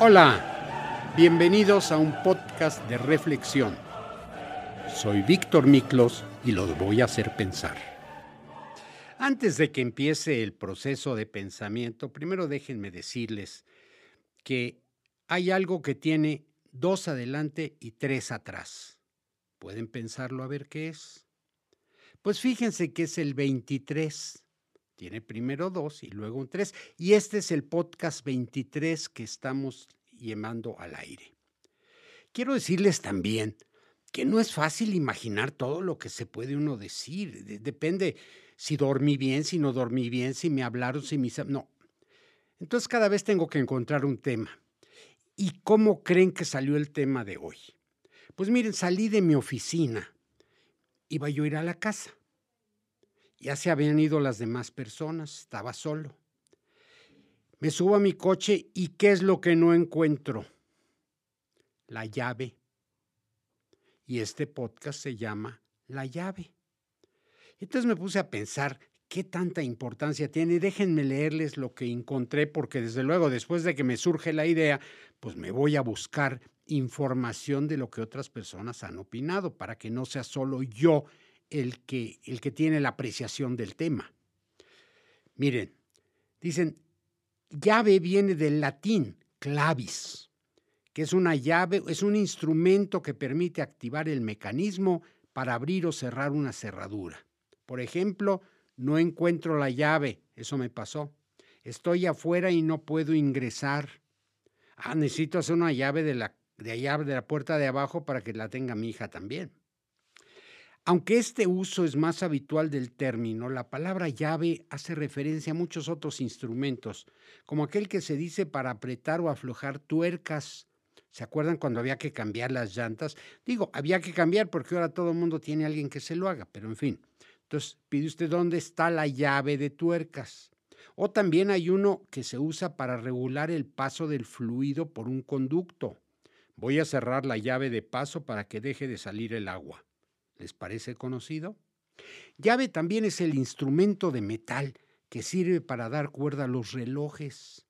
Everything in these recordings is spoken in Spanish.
Hola, bienvenidos a un podcast de reflexión. Soy Víctor Miklos y los voy a hacer pensar. Antes de que empiece el proceso de pensamiento, primero déjenme decirles que hay algo que tiene dos adelante y tres atrás. ¿Pueden pensarlo a ver qué es? Pues fíjense que es el 23. Tiene primero dos y luego un tres. Y este es el podcast 23 que estamos llevando al aire. Quiero decirles también que no es fácil imaginar todo lo que se puede uno decir. depende si dormí bien, si no dormí bien, si me hablaron, si me... No. Entonces cada vez tengo que encontrar un tema. ¿Y cómo creen que salió el tema de hoy? Pues miren, salí de mi oficina. Iba yo a ir a la casa. Ya se habían ido las demás personas, estaba solo. Me subo a mi coche y ¿qué es lo que no encuentro? La llave. Y este podcast se llama La llave. Entonces me puse a pensar qué tanta importancia tiene. Déjenme leerles lo que encontré porque desde luego después de que me surge la idea, pues me voy a buscar información de lo que otras personas han opinado para que no sea solo yo el que, el que tiene la apreciación del tema. Miren, dicen, llave viene del latín clavis, que es una llave, es un instrumento que permite activar el mecanismo para abrir o cerrar una cerradura. Por ejemplo, no encuentro la llave, eso me pasó. Estoy afuera y no puedo ingresar. Ah, necesito hacer una llave de la, de allá, de la puerta de abajo para que la tenga mi hija también. Aunque este uso es más habitual del término, la palabra llave hace referencia a muchos otros instrumentos, como aquel que se dice para apretar o aflojar tuercas. ¿Se acuerdan cuando había que cambiar las llantas? Digo, había que cambiar porque ahora todo el mundo tiene a alguien que se lo haga, pero en fin. Entonces, pide usted dónde está la llave de tuercas. O también hay uno que se usa para regular el paso del fluido por un conducto. Voy a cerrar la llave de paso para que deje de salir el agua. ¿Les parece conocido? Llave también es el instrumento de metal que sirve para dar cuerda a los relojes,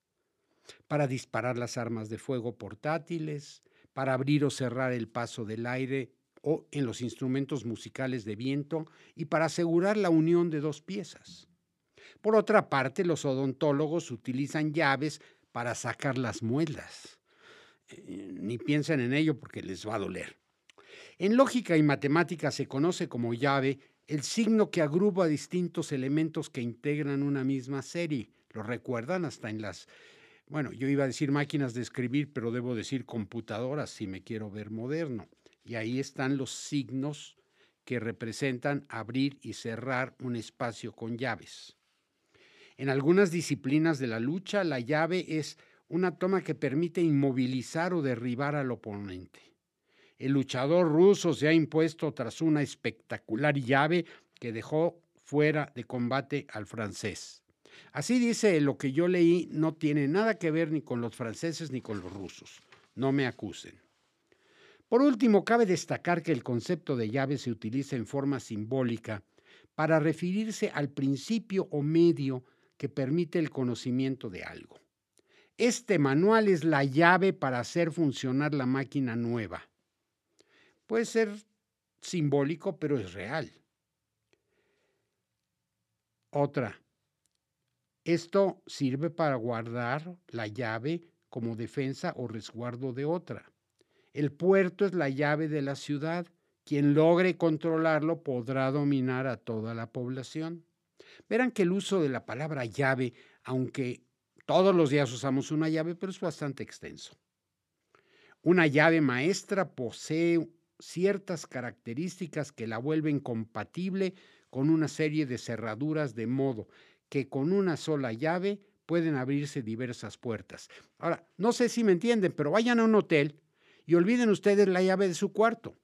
para disparar las armas de fuego portátiles, para abrir o cerrar el paso del aire o en los instrumentos musicales de viento y para asegurar la unión de dos piezas. Por otra parte, los odontólogos utilizan llaves para sacar las muelas. Eh, ni piensen en ello porque les va a doler. En lógica y matemática se conoce como llave el signo que agrupa distintos elementos que integran una misma serie. ¿Lo recuerdan? Hasta en las, bueno, yo iba a decir máquinas de escribir, pero debo decir computadoras si me quiero ver moderno. Y ahí están los signos que representan abrir y cerrar un espacio con llaves. En algunas disciplinas de la lucha, la llave es una toma que permite inmovilizar o derribar al oponente. El luchador ruso se ha impuesto tras una espectacular llave que dejó fuera de combate al francés. Así dice lo que yo leí, no tiene nada que ver ni con los franceses ni con los rusos. No me acusen. Por último, cabe destacar que el concepto de llave se utiliza en forma simbólica para referirse al principio o medio que permite el conocimiento de algo. Este manual es la llave para hacer funcionar la máquina nueva. Puede ser simbólico, pero es real. Otra, esto sirve para guardar la llave como defensa o resguardo de otra. El puerto es la llave de la ciudad. Quien logre controlarlo podrá dominar a toda la población. Verán que el uso de la palabra llave, aunque todos los días usamos una llave, pero es bastante extenso. Una llave maestra posee ciertas características que la vuelven compatible con una serie de cerraduras de modo que con una sola llave pueden abrirse diversas puertas. Ahora, no sé si me entienden, pero vayan a un hotel y olviden ustedes la llave de su cuarto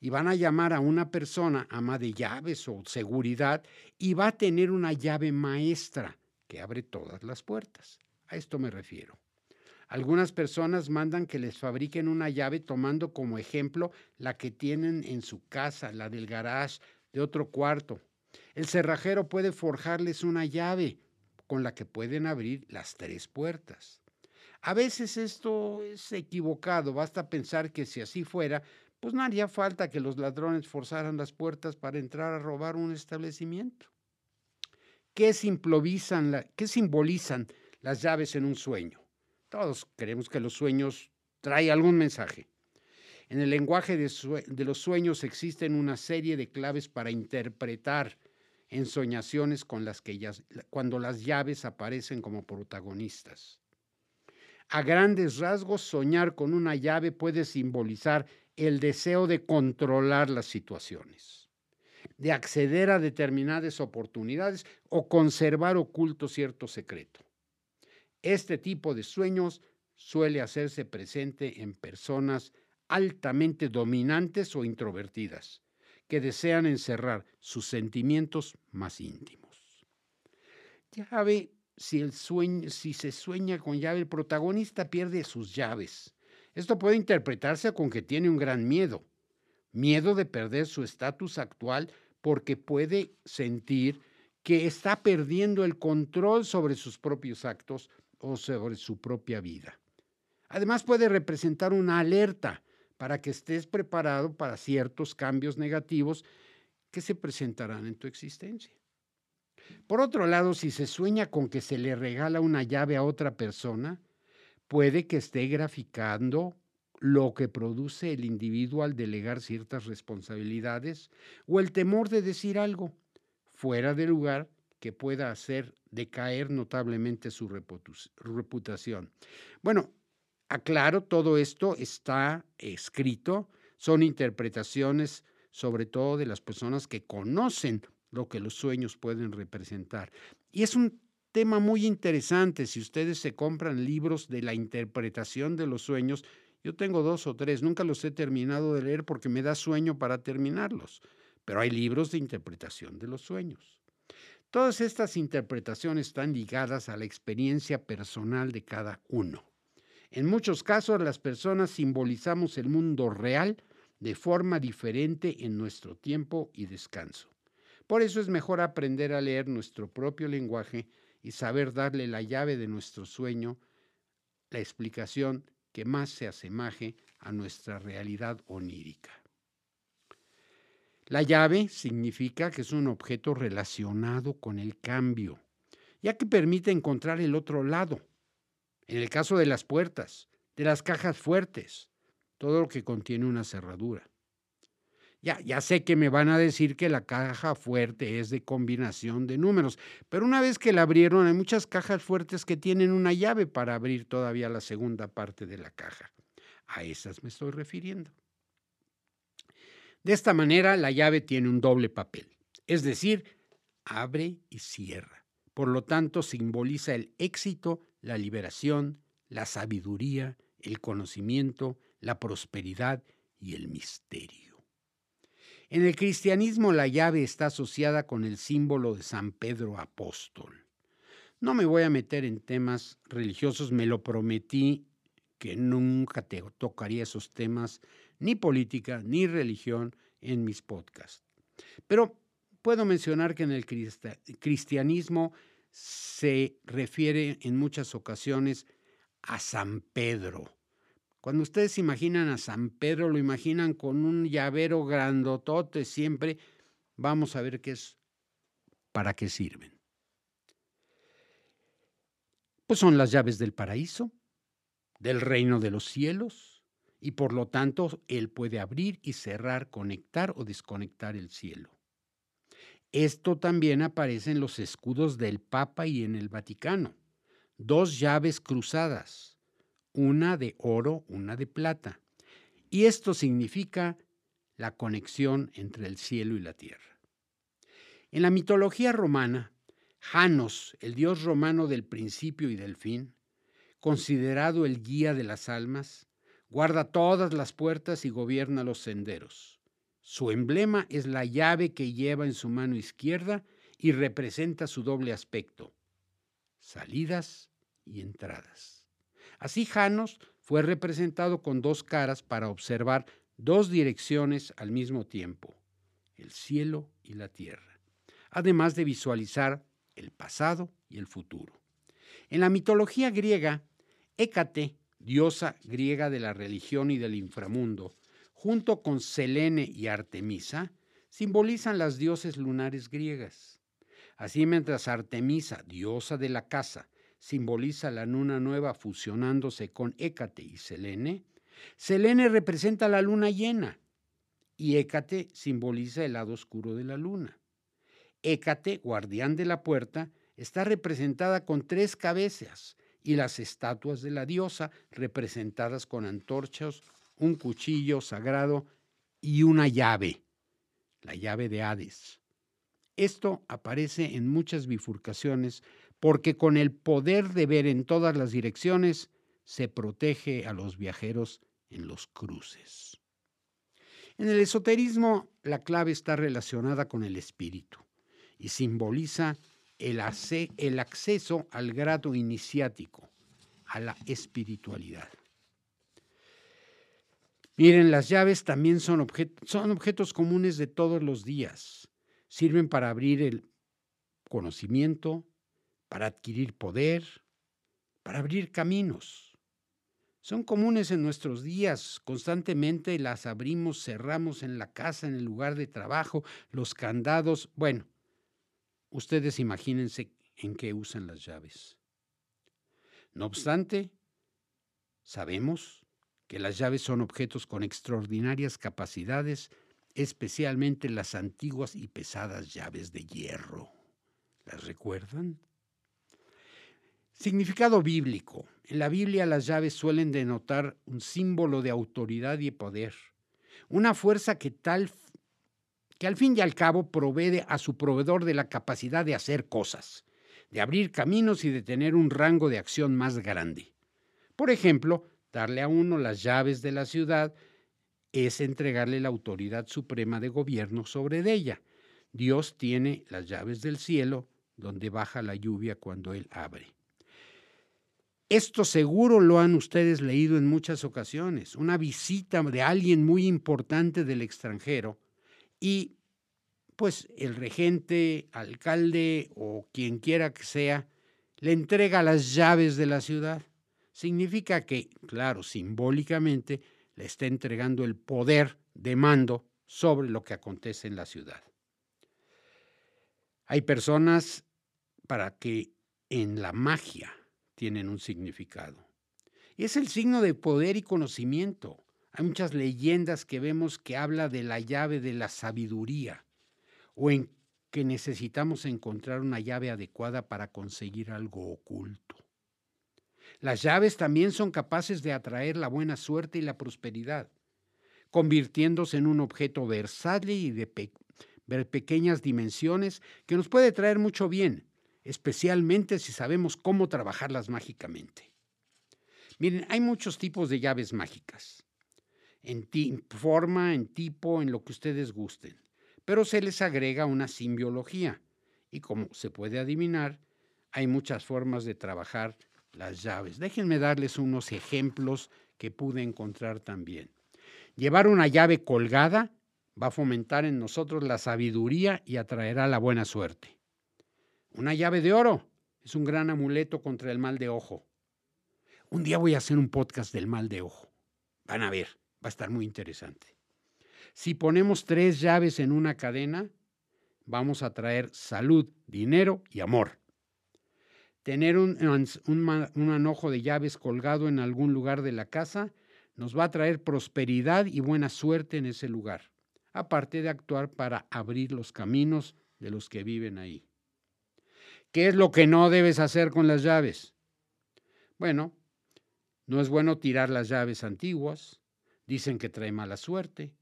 y van a llamar a una persona ama de llaves o seguridad y va a tener una llave maestra que abre todas las puertas. A esto me refiero. Algunas personas mandan que les fabriquen una llave tomando como ejemplo la que tienen en su casa, la del garage de otro cuarto. El cerrajero puede forjarles una llave con la que pueden abrir las tres puertas. A veces esto es equivocado, basta pensar que si así fuera, pues no haría falta que los ladrones forzaran las puertas para entrar a robar un establecimiento. ¿Qué simbolizan, ¿Qué simbolizan las llaves en un sueño? Todos creemos que los sueños traen algún mensaje. En el lenguaje de, los sueños existen una serie de claves para interpretar ensoñaciones con las que cuando las llaves aparecen como protagonistas. A grandes rasgos, soñar con una llave puede simbolizar el deseo de controlar las situaciones, de acceder a determinadas oportunidades o conservar oculto cierto secreto. Este tipo de sueños suele hacerse presente en personas altamente dominantes o introvertidas, que desean encerrar sus sentimientos más íntimos. Llave, si, si se sueña con llave, el protagonista pierde sus llaves. Esto puede interpretarse con que tiene un gran miedo, miedo de perder su estatus actual porque puede sentir que está perdiendo el control sobre sus propios actos o sobre su propia vida. Además puede representar una alerta para que estés preparado para ciertos cambios negativos que se presentarán en tu existencia. Por otro lado, si se sueña con que se le regala una llave a otra persona, puede que esté graficando lo que produce el individuo al delegar ciertas responsabilidades o el temor de decir algo fuera de lugar que pueda hacer decaer notablemente su reputación. Bueno, aclaro, todo esto está escrito, son interpretaciones sobre todo de las personas que conocen lo que los sueños pueden representar. Y es un tema muy interesante si ustedes se compran libros de la interpretación de los sueños. Yo tengo dos o tres, nunca los he terminado de leer porque me da sueño para terminarlos, pero hay libros de interpretación de los sueños. Todas estas interpretaciones están ligadas a la experiencia personal de cada uno. En muchos casos las personas simbolizamos el mundo real de forma diferente en nuestro tiempo y descanso. Por eso es mejor aprender a leer nuestro propio lenguaje y saber darle la llave de nuestro sueño, la explicación que más se asemeje a nuestra realidad onírica. La llave significa que es un objeto relacionado con el cambio, ya que permite encontrar el otro lado. En el caso de las puertas, de las cajas fuertes, todo lo que contiene una cerradura. Ya, ya sé que me van a decir que la caja fuerte es de combinación de números, pero una vez que la abrieron hay muchas cajas fuertes que tienen una llave para abrir todavía la segunda parte de la caja. A esas me estoy refiriendo. De esta manera, la llave tiene un doble papel, es decir, abre y cierra. Por lo tanto, simboliza el éxito, la liberación, la sabiduría, el conocimiento, la prosperidad y el misterio. En el cristianismo la llave está asociada con el símbolo de San Pedro Apóstol. No me voy a meter en temas religiosos, me lo prometí que nunca te tocaría esos temas ni política, ni religión en mis podcasts. Pero puedo mencionar que en el cristianismo se refiere en muchas ocasiones a San Pedro. Cuando ustedes imaginan a San Pedro, lo imaginan con un llavero grandotote siempre. Vamos a ver qué es, para qué sirven. Pues son las llaves del paraíso, del reino de los cielos, y por lo tanto Él puede abrir y cerrar, conectar o desconectar el cielo. Esto también aparece en los escudos del Papa y en el Vaticano. Dos llaves cruzadas, una de oro, una de plata. Y esto significa la conexión entre el cielo y la tierra. En la mitología romana, Janos, el dios romano del principio y del fin, considerado el guía de las almas, Guarda todas las puertas y gobierna los senderos. Su emblema es la llave que lleva en su mano izquierda y representa su doble aspecto, salidas y entradas. Así Janos fue representado con dos caras para observar dos direcciones al mismo tiempo, el cielo y la tierra, además de visualizar el pasado y el futuro. En la mitología griega, Hécate, diosa griega de la religión y del inframundo, junto con Selene y Artemisa, simbolizan las dioses lunares griegas. Así mientras Artemisa, diosa de la casa, simboliza la luna nueva fusionándose con Hécate y Selene, Selene representa la luna llena y Hécate simboliza el lado oscuro de la luna. Hécate, guardián de la puerta, está representada con tres cabezas y las estatuas de la diosa representadas con antorchas, un cuchillo sagrado y una llave, la llave de Hades. Esto aparece en muchas bifurcaciones porque con el poder de ver en todas las direcciones se protege a los viajeros en los cruces. En el esoterismo, la clave está relacionada con el espíritu y simboliza el, el acceso al grado iniciático, a la espiritualidad. Miren, las llaves también son, son objetos comunes de todos los días. Sirven para abrir el conocimiento, para adquirir poder, para abrir caminos. Son comunes en nuestros días, constantemente las abrimos, cerramos en la casa, en el lugar de trabajo, los candados, bueno, Ustedes imagínense en qué usan las llaves. No obstante, sabemos que las llaves son objetos con extraordinarias capacidades, especialmente las antiguas y pesadas llaves de hierro. ¿Las recuerdan? Significado bíblico. En la Biblia las llaves suelen denotar un símbolo de autoridad y poder, una fuerza que tal que al fin y al cabo provee a su proveedor de la capacidad de hacer cosas, de abrir caminos y de tener un rango de acción más grande. Por ejemplo, darle a uno las llaves de la ciudad es entregarle la autoridad suprema de gobierno sobre ella. Dios tiene las llaves del cielo, donde baja la lluvia cuando Él abre. Esto seguro lo han ustedes leído en muchas ocasiones. Una visita de alguien muy importante del extranjero y pues el regente, alcalde o quien quiera que sea, le entrega las llaves de la ciudad. Significa que, claro, simbólicamente, le está entregando el poder de mando sobre lo que acontece en la ciudad. Hay personas para que en la magia tienen un significado. Es el signo de poder y conocimiento. Hay muchas leyendas que vemos que habla de la llave de la sabiduría o en que necesitamos encontrar una llave adecuada para conseguir algo oculto. Las llaves también son capaces de atraer la buena suerte y la prosperidad, convirtiéndose en un objeto versátil y de, pequeñas dimensiones que nos puede traer mucho bien, especialmente si sabemos cómo trabajarlas mágicamente. Miren, hay muchos tipos de llaves mágicas en forma, en tipo, en lo que ustedes gusten, pero se les agrega una simbiología y como se puede adivinar, hay muchas formas de trabajar las llaves. Déjenme darles unos ejemplos que pude encontrar también. Llevar una llave colgada va a fomentar en nosotros la sabiduría y atraerá la buena suerte. Una llave de oro es un gran amuleto contra el mal de ojo. Un día voy a hacer un podcast del mal de ojo. Van a ver. Va a estar muy interesante. Si ponemos tres llaves en una cadena, vamos a traer salud, dinero y amor. Tener un, un, de llaves colgado en algún lugar de la casa nos va a traer prosperidad y buena suerte en ese lugar, aparte de actuar para abrir los caminos de los que viven ahí. ¿Qué es lo que no debes hacer con las llaves? Bueno, no es bueno tirar las llaves antiguas, Dicen que trae mala suerte.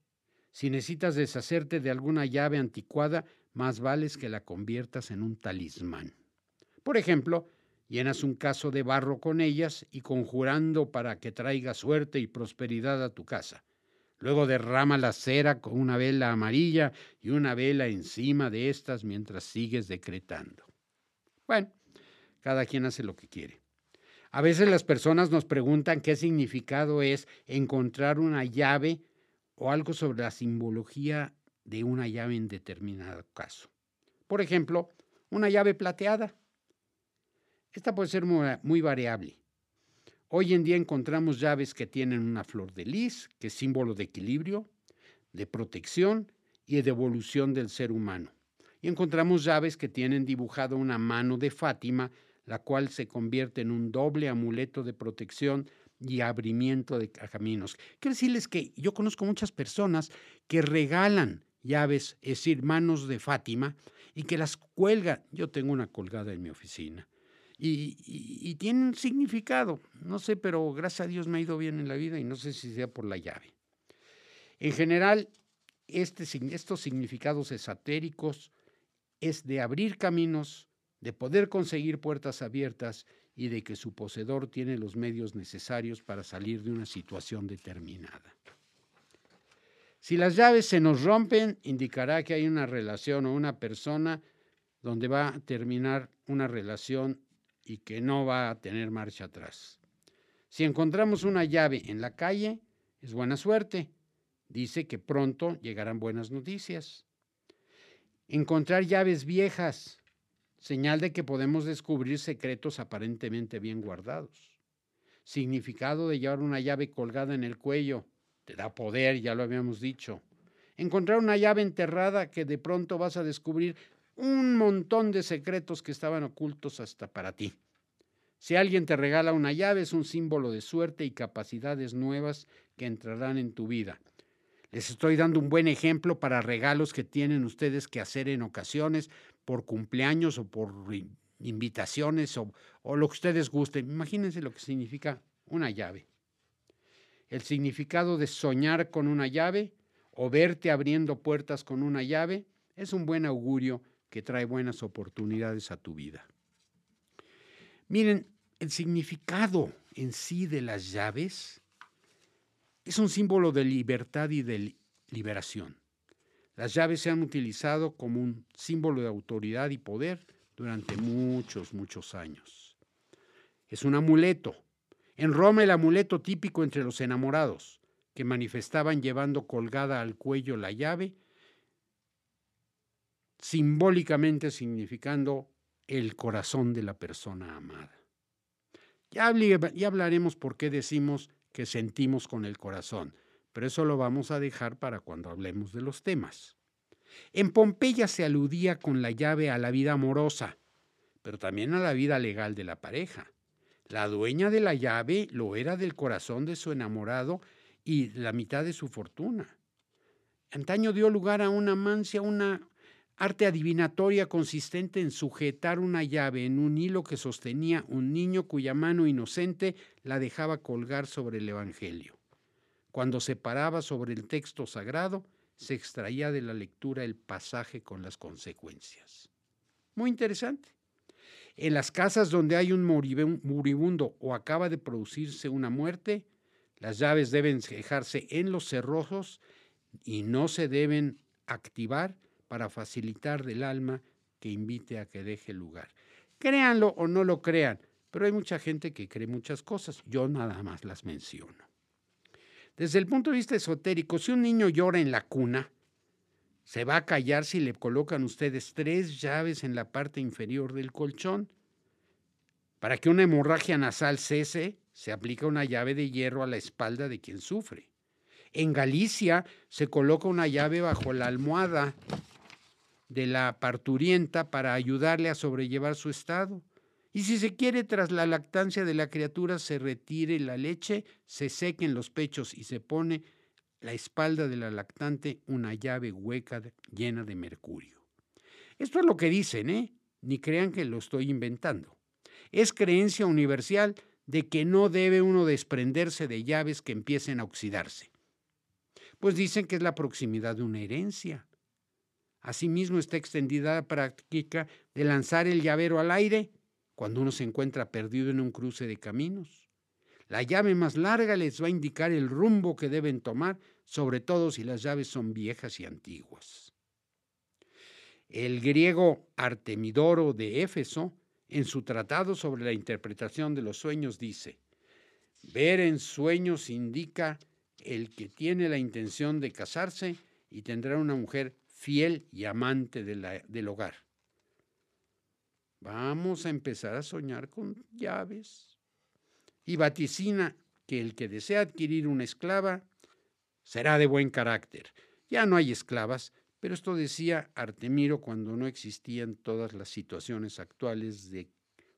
Si necesitas deshacerte de alguna llave anticuada, más vales que la conviertas en un talismán. Por ejemplo, llenas un caso de barro con ellas y conjurando para que traiga suerte y prosperidad a tu casa. Luego derrama la cera con una vela amarilla y una vela encima de estas mientras sigues decretando. Bueno, cada quien hace lo que quiere. A veces las personas nos preguntan qué significado es encontrar una llave o algo sobre la simbología de una llave en determinado caso. Por ejemplo, una llave plateada. Esta puede ser muy, variable. Hoy en día encontramos llaves que tienen una flor de lis, que es símbolo de equilibrio, de protección y de evolución del ser humano. Y encontramos llaves que tienen dibujado una mano de Fátima, la cual se convierte en un doble amuleto de protección y abrimiento de caminos. Quiero decirles que yo conozco muchas personas que regalan llaves, es decir, manos de Fátima, y que las cuelgan. Yo tengo una colgada en mi oficina. Y, y, tienen significado. No sé, pero gracias a Dios me ha ido bien en la vida y no sé si sea por la llave. En general, este, estos significados esotéricos es de abrir caminos, de poder conseguir puertas abiertas y de que su poseedor tiene los medios necesarios para salir de una situación determinada. Si las llaves se nos rompen, indicará que hay una relación o una persona donde va a terminar una relación y que no va a tener marcha atrás. Si encontramos una llave en la calle, es buena suerte. Dice que pronto llegarán buenas noticias. Encontrar llaves viejas, señal de que podemos descubrir secretos aparentemente bien guardados. Significado de llevar una llave colgada en el cuello, te da poder, ya lo habíamos dicho. Encontrar una llave enterrada que de pronto vas a descubrir un montón de secretos que estaban ocultos hasta para ti. Si alguien te regala una llave es un símbolo de suerte y capacidades nuevas que entrarán en tu vida. Les estoy dando un buen ejemplo para regalos que tienen ustedes que hacer en ocasiones por cumpleaños o por invitaciones o, lo que ustedes gusten. Imagínense lo que significa una llave. El significado de soñar con una llave o verte abriendo puertas con una llave es un buen augurio que trae buenas oportunidades a tu vida. Miren, el significado en sí de las llaves es un símbolo de libertad y de liberación. Las llaves se han utilizado como un símbolo de autoridad y poder durante muchos, muchos años. Es un amuleto. En Roma el amuleto típico entre los enamorados, que manifestaban llevando colgada al cuello la llave, simbólicamente significando el corazón de la persona amada. Ya, hablaremos por qué decimos que sentimos con el corazón, pero eso lo vamos a dejar para cuando hablemos de los temas. En Pompeya se aludía con la llave a la vida amorosa, pero también a la vida legal de la pareja. La dueña de la llave lo era del corazón de su enamorado y la mitad de su fortuna. Antaño dio lugar a una mancia, una arte adivinatoria consistente en sujetar una llave en un hilo que sostenía un niño cuya mano inocente la dejaba colgar sobre el Evangelio. Cuando se paraba sobre el texto sagrado, se extraía de la lectura el pasaje con las consecuencias. Muy interesante. En las casas donde hay un moribundo o acaba de producirse una muerte, las llaves deben dejarse en los cerrojos y no se deben activar para facilitar del alma que invite a que deje lugar. Créanlo o no lo crean, pero hay mucha gente que cree muchas cosas. Yo nada más las menciono. Desde el punto de vista esotérico, si un niño llora en la cuna, se va a callar si le colocan ustedes tres llaves en la parte inferior del colchón. Para que una hemorragia nasal cese, se aplica una llave de hierro a la espalda de quien sufre. En Galicia se coloca una llave bajo la almohada de la parturienta para ayudarle a sobrellevar su estado. Y si se quiere, tras la lactancia de la criatura, se retire la leche, se sequen los pechos y se pone la espalda de la lactante una llave hueca llena de mercurio. Esto es lo que dicen, ¿eh? Ni crean que lo estoy inventando. Es creencia universal de que no debe uno desprenderse de llaves que empiecen a oxidarse. Pues dicen que es la proximidad de una herencia. Asimismo está extendida la práctica de lanzar el llavero al aire cuando uno se encuentra perdido en un cruce de caminos. La llave más larga les va a indicar el rumbo que deben tomar, sobre todo si las llaves son viejas y antiguas. El griego Artemidoro de Éfeso, en su tratado sobre la interpretación de los sueños, dice, ver en sueños indica el que tiene la intención de casarse y tendrá una mujer fiel y amante del hogar. Vamos a empezar a soñar con llaves. y vaticina que el que desea adquirir una esclava será de buen carácter. Ya no hay esclavas, pero esto decía Artemiro cuando no existían todas las situaciones actuales de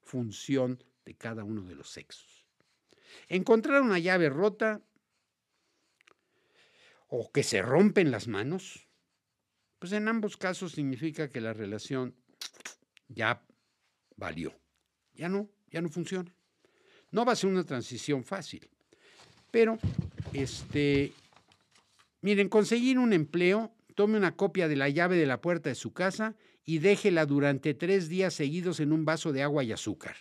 función de cada uno de los sexos. Encontrar una llave rota o que se rompen las manos, pues en ambos casos significa que la relación ya valió. Ya no, ya no funciona. No va a ser una transición fácil, pero este, miren, conseguir un empleo, tome una copia de la llave de la puerta de su casa y déjela durante tres días seguidos en un vaso de agua y azúcar.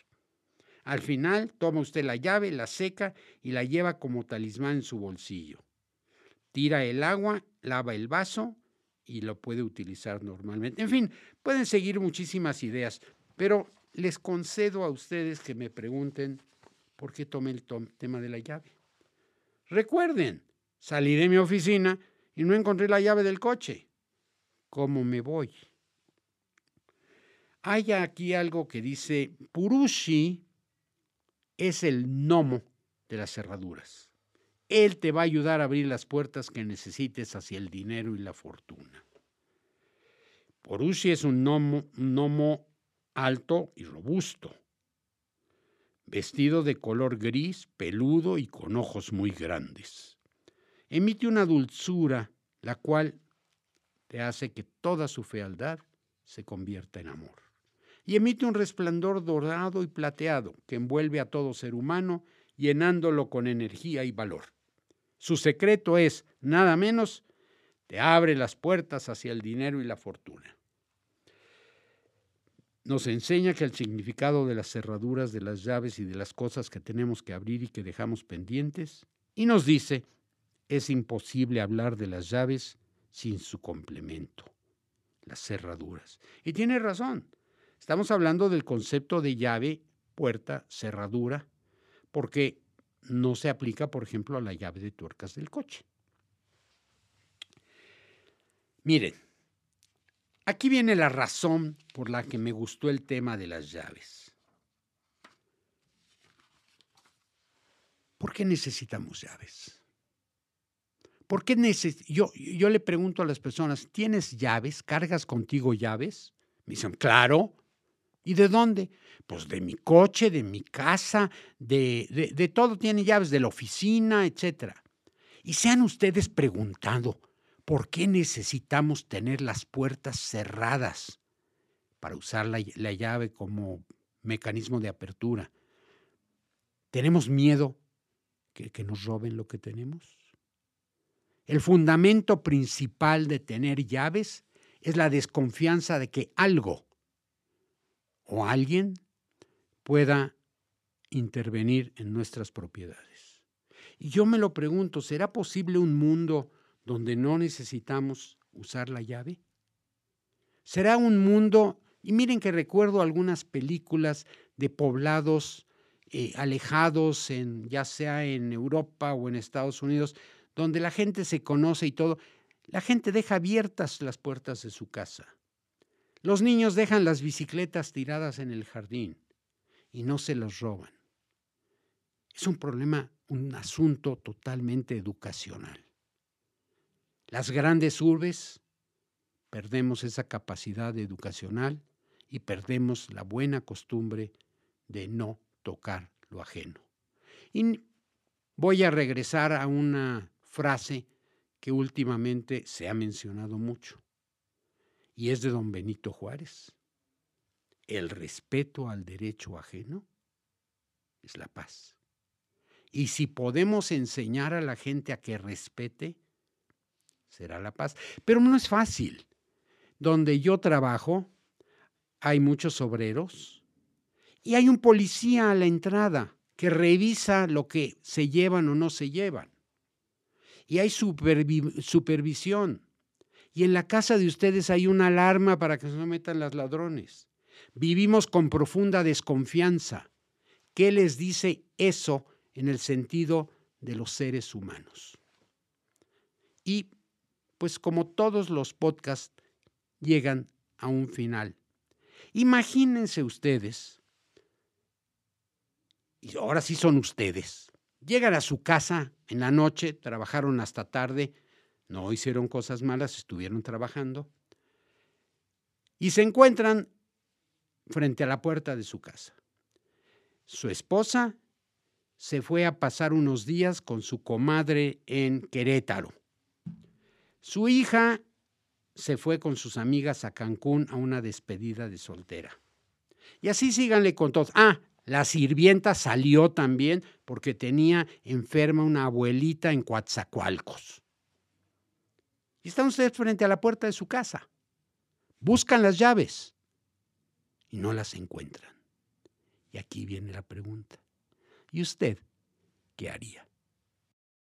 Al final, toma usted la llave, la seca y la lleva como talismán en su bolsillo. Tira el agua, lava el vaso y lo puede utilizar normalmente. En fin, pueden seguir muchísimas ideas, pero les concedo a ustedes que me pregunten por qué tomé el tema de la llave. Recuerden, salí de mi oficina y no encontré la llave del coche. ¿Cómo me voy? Hay aquí algo que dice, Purushi es el gnomo de las cerraduras. Él te va a ayudar a abrir las puertas que necesites hacia el dinero y la fortuna. Purushi es un gnomo, gnomo alto y robusto, vestido de color gris, peludo y con ojos muy grandes. Emite una dulzura, la cual te hace que toda su fealdad se convierta en amor. Y emite un resplandor dorado y plateado que envuelve a todo ser humano, llenándolo con energía y valor. Su secreto es, nada menos, te abre las puertas hacia el dinero y la fortuna nos enseña que el significado de las cerraduras, de las llaves y de las cosas que tenemos que abrir y que dejamos pendientes, y nos dice, es imposible hablar de las llaves sin su complemento, las cerraduras. Y tiene razón, estamos hablando del concepto de llave, puerta, cerradura, porque no se aplica, por ejemplo, a la llave de tuercas del coche. Miren, Aquí viene la razón por la que me gustó el tema de las llaves. ¿Por qué necesitamos llaves? ¿Por qué yo, yo le pregunto a las personas, ¿tienes llaves? ¿Cargas contigo llaves? Me dicen, claro. ¿Y de dónde? Pues de mi coche, de mi casa, de, de, de todo tiene llaves, de la oficina, etc. Y se han ustedes preguntado, ¿Por qué necesitamos tener las puertas cerradas para usar la, llave como mecanismo de apertura? ¿Tenemos miedo que, nos roben lo que tenemos? El fundamento principal de tener llaves es la desconfianza de que algo o alguien pueda intervenir en nuestras propiedades. Y yo me lo pregunto, ¿será posible un mundo donde no necesitamos usar la llave? ¿Será un mundo, y miren que recuerdo algunas películas de poblados eh, alejados, en, ya sea en Europa o en Estados Unidos, donde la gente se conoce y todo, la gente deja abiertas las puertas de su casa. Los niños dejan las bicicletas tiradas en el jardín y no se las roban. Es un problema, un asunto totalmente educacional. Las grandes urbes perdemos esa capacidad educacional y perdemos la buena costumbre de no tocar lo ajeno. Y voy a regresar a una frase que últimamente se ha mencionado mucho, y es de don Benito Juárez. El respeto al derecho ajeno es la paz. Y si podemos enseñar a la gente a que respete, será la paz. Pero no es fácil. Donde yo trabajo, hay muchos obreros y hay un policía a la entrada que revisa lo que se llevan o no se llevan. Y hay supervisión. Y en la casa de ustedes hay una alarma para que no metan los ladrones. Vivimos con profunda desconfianza. ¿Qué les dice eso en el sentido de los seres humanos? Y pues como todos los podcasts llegan a un final. Imagínense ustedes y ahora sí son ustedes. Llegan a su casa en la noche, trabajaron hasta tarde, no hicieron cosas malas, estuvieron trabajando, y se encuentran frente a la puerta de su casa. Su esposa se fue a pasar unos días con su comadre en Querétaro. Su hija se fue con sus amigas a Cancún a una despedida de soltera. Y así síganle con todos. Ah, la sirvienta salió también porque tenía enferma una abuelita en Coatzacoalcos. Y están ustedes frente a la puerta de su casa. Buscan las llaves y no las encuentran. Y aquí viene la pregunta. ¿Y usted qué haría?